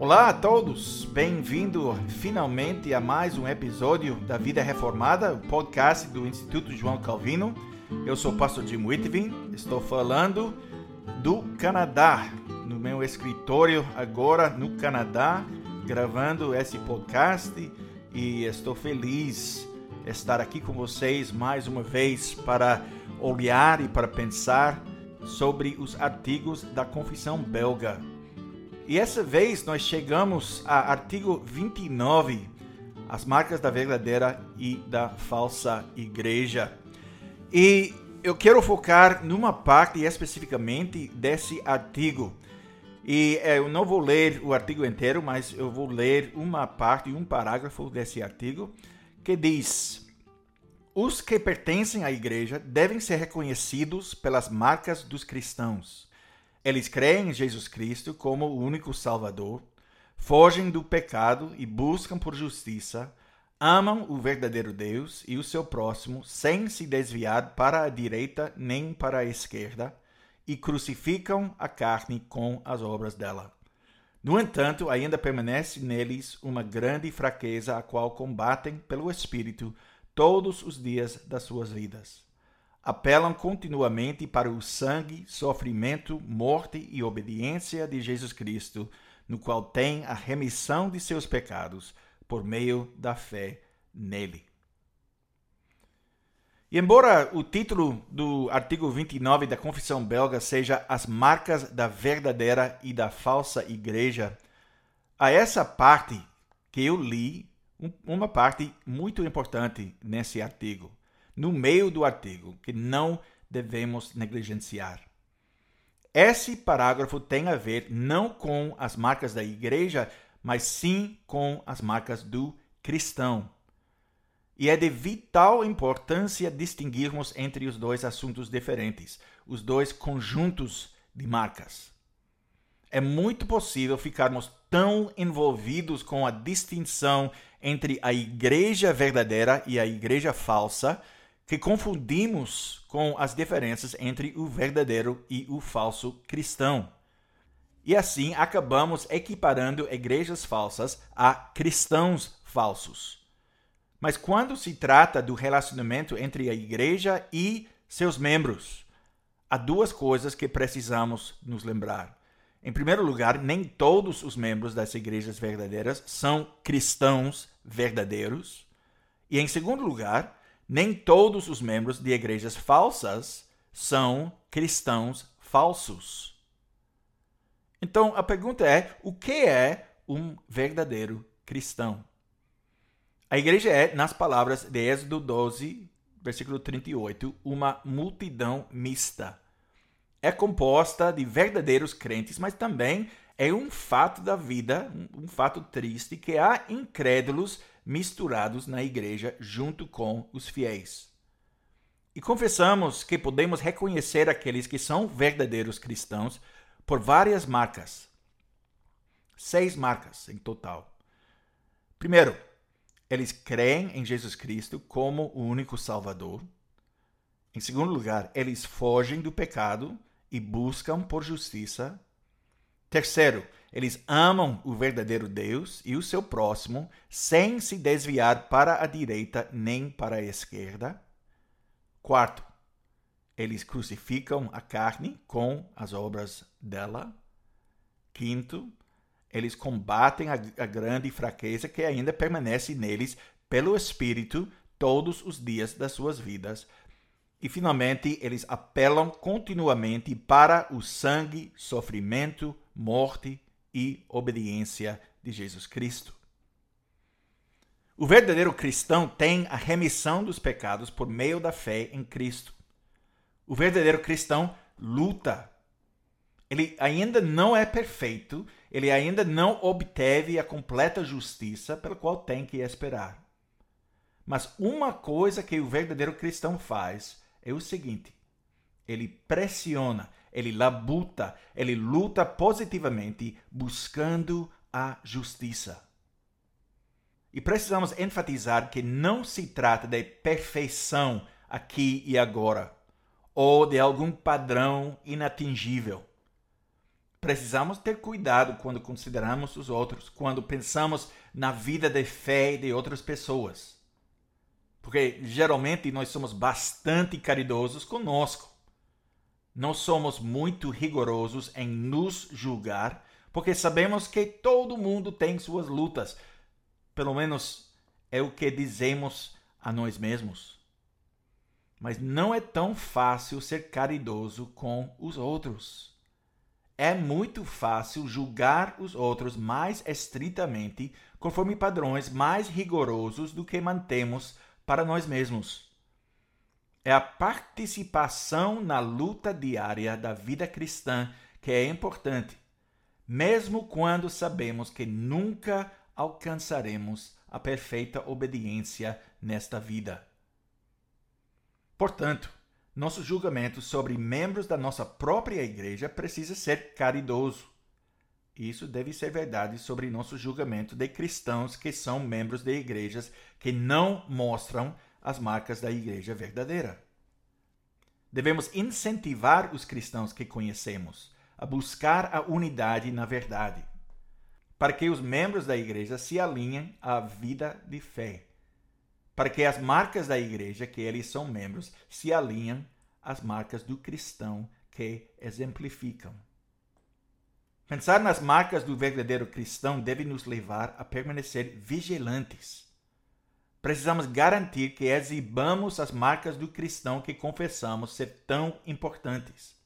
Olá a todos, bem-vindo finalmente a mais um episódio da Vida Reformada, o podcast do Instituto João Calvino. Eu sou o pastor Jim Whitvin, estou falando do Canadá, no meu escritório agora no Canadá, gravando esse podcast e estou feliz de estar aqui com vocês mais uma vez para olhar e para pensar sobre os artigos da Confissão Belga. E essa vez nós chegamos a artigo 29, as marcas da verdadeira e da falsa igreja. E eu quero focar numa parte especificamente desse artigo. E é, eu não vou ler o artigo inteiro, mas eu vou ler uma parte, um parágrafo desse artigo, que diz: Os que pertencem à igreja devem ser reconhecidos pelas marcas dos cristãos eles creem em Jesus Cristo como o único Salvador, fogem do pecado e buscam por justiça, amam o verdadeiro Deus e o seu próximo sem se desviar para a direita nem para a esquerda, e crucificam a carne com as obras dela. No entanto, ainda permanece neles uma grande fraqueza, a qual combatem pelo Espírito todos os dias das suas vidas apelam continuamente para o sangue, sofrimento, morte e obediência de Jesus Cristo, no qual tem a remissão de seus pecados por meio da fé nele. E embora o título do artigo 29 da Confissão Belga seja As Marcas da Verdadeira e da Falsa Igreja, a essa parte que eu li, uma parte muito importante nesse artigo no meio do artigo, que não devemos negligenciar. Esse parágrafo tem a ver não com as marcas da igreja, mas sim com as marcas do cristão. E é de vital importância distinguirmos entre os dois assuntos diferentes, os dois conjuntos de marcas. É muito possível ficarmos tão envolvidos com a distinção entre a igreja verdadeira e a igreja falsa que confundimos com as diferenças entre o verdadeiro e o falso cristão. E assim acabamos equiparando igrejas falsas a cristãos falsos. Mas quando se trata do relacionamento entre a igreja e seus membros, há duas coisas que precisamos nos lembrar. Em primeiro lugar, nem todos os membros das igrejas verdadeiras são cristãos verdadeiros. E em segundo lugar, nem todos os membros de igrejas falsas são cristãos falsos. Então a pergunta é: o que é um verdadeiro cristão? A igreja é, nas palavras de Êxodo 12, versículo 38, uma multidão mista. É composta de verdadeiros crentes, mas também é um fato da vida, um fato triste, que há incrédulos misturados na igreja junto com os fiéis. E confessamos que podemos reconhecer aqueles que são verdadeiros cristãos por várias marcas. Seis marcas em total. Primeiro, eles creem em Jesus Cristo como o único Salvador. Em segundo lugar, eles fogem do pecado e buscam por justiça. Terceiro, eles amam o verdadeiro Deus e o seu próximo sem se desviar para a direita nem para a esquerda. Quarto, eles crucificam a carne com as obras dela. Quinto, eles combatem a, a grande fraqueza que ainda permanece neles pelo Espírito todos os dias das suas vidas. E finalmente, eles apelam continuamente para o sangue, sofrimento, morte e obediência de Jesus Cristo. O verdadeiro cristão tem a remissão dos pecados por meio da fé em Cristo. O verdadeiro cristão luta. Ele ainda não é perfeito, ele ainda não obteve a completa justiça pela qual tem que esperar. Mas uma coisa que o verdadeiro cristão faz é o seguinte: ele pressiona, ele labuta, ele luta positivamente buscando a justiça. E precisamos enfatizar que não se trata de perfeição aqui e agora, ou de algum padrão inatingível. precisamos ter cuidado quando consideramos os outros, quando pensamos na vida de fé de outras pessoas. Porque geralmente nós somos bastante caridosos conosco. Não somos muito rigorosos em nos julgar, porque sabemos que todo mundo tem suas lutas. Pelo menos é o que dizemos a nós mesmos. Mas não é tão fácil ser caridoso com os outros. É muito fácil julgar os outros mais estritamente, conforme padrões mais rigorosos do que mantemos para nós mesmos. É a participação na luta diária da vida cristã que é importante, mesmo quando sabemos que nunca alcançaremos a perfeita obediência nesta vida. Portanto, nosso julgamento sobre membros da nossa própria igreja precisa ser caridoso. Isso deve ser verdade sobre nosso julgamento de cristãos que são membros de igrejas que não mostram as marcas da igreja verdadeira. Devemos incentivar os cristãos que conhecemos a buscar a unidade na verdade, para que os membros da igreja se alinhem à vida de fé, para que as marcas da igreja que eles são membros se alinhem às marcas do cristão que exemplificam. Pensar nas marcas do verdadeiro cristão deve nos levar a permanecer vigilantes. Precisamos garantir que exibamos as marcas do cristão que confessamos ser tão importantes.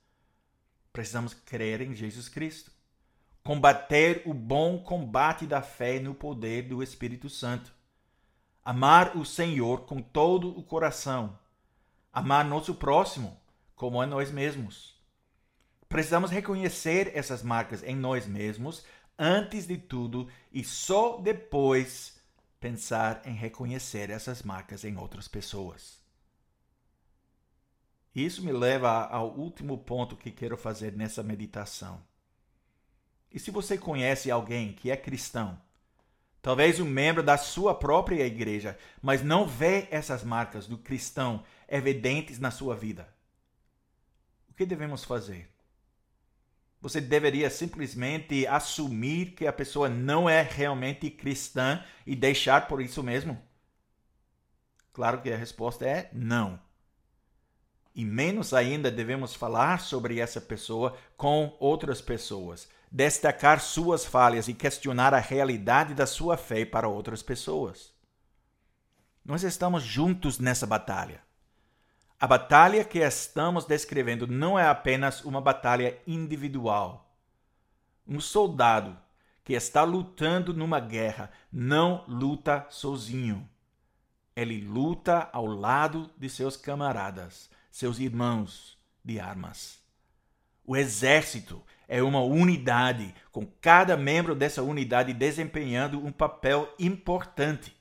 Precisamos crer em Jesus Cristo, combater o bom combate da fé no poder do Espírito Santo, amar o Senhor com todo o coração, amar nosso próximo como a nós mesmos. Precisamos reconhecer essas marcas em nós mesmos antes de tudo e só depois pensar em reconhecer essas marcas em outras pessoas. Isso me leva ao último ponto que quero fazer nessa meditação. E se você conhece alguém que é cristão, talvez um membro da sua própria igreja, mas não vê essas marcas do cristão evidentes na sua vida, o que devemos fazer? Você deveria simplesmente assumir que a pessoa não é realmente cristã e deixar por isso mesmo? Claro que a resposta é não. E menos ainda devemos falar sobre essa pessoa com outras pessoas, destacar suas falhas e questionar a realidade da sua fé para outras pessoas. Nós estamos juntos nessa batalha. A batalha que estamos descrevendo não é apenas uma batalha individual. Um soldado que está lutando numa guerra não luta sozinho. Ele luta ao lado de seus camaradas, seus irmãos de armas. O exército é uma unidade, com cada membro dessa unidade desempenhando um papel importante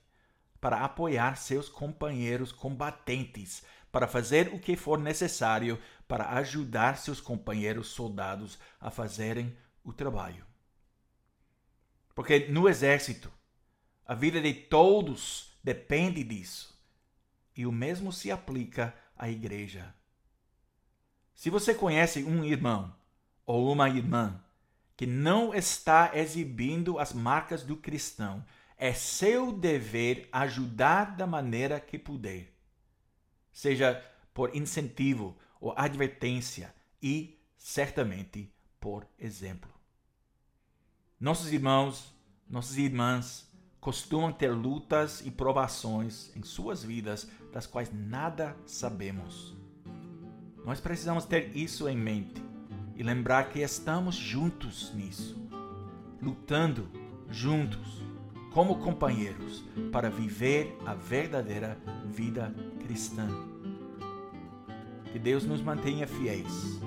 para apoiar seus companheiros combatentes para fazer o que for necessário para ajudar seus companheiros soldados a fazerem o trabalho. Porque no exército, a vida de todos depende disso. E o mesmo se aplica à igreja. Se você conhece um irmão ou uma irmã que não está exibindo as marcas do cristão, é seu dever ajudar da maneira que puder seja por incentivo ou advertência e, certamente, por exemplo. Nossos irmãos, nossas irmãs costumam ter lutas e provações em suas vidas das quais nada sabemos. Nós precisamos ter isso em mente e lembrar que estamos juntos nisso, lutando juntos como companheiros para viver a verdadeira vida cristã. Que Deus nos mantenha fiéis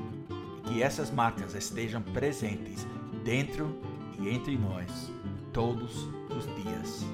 e que essas marcas estejam presentes dentro e entre nós todos os dias.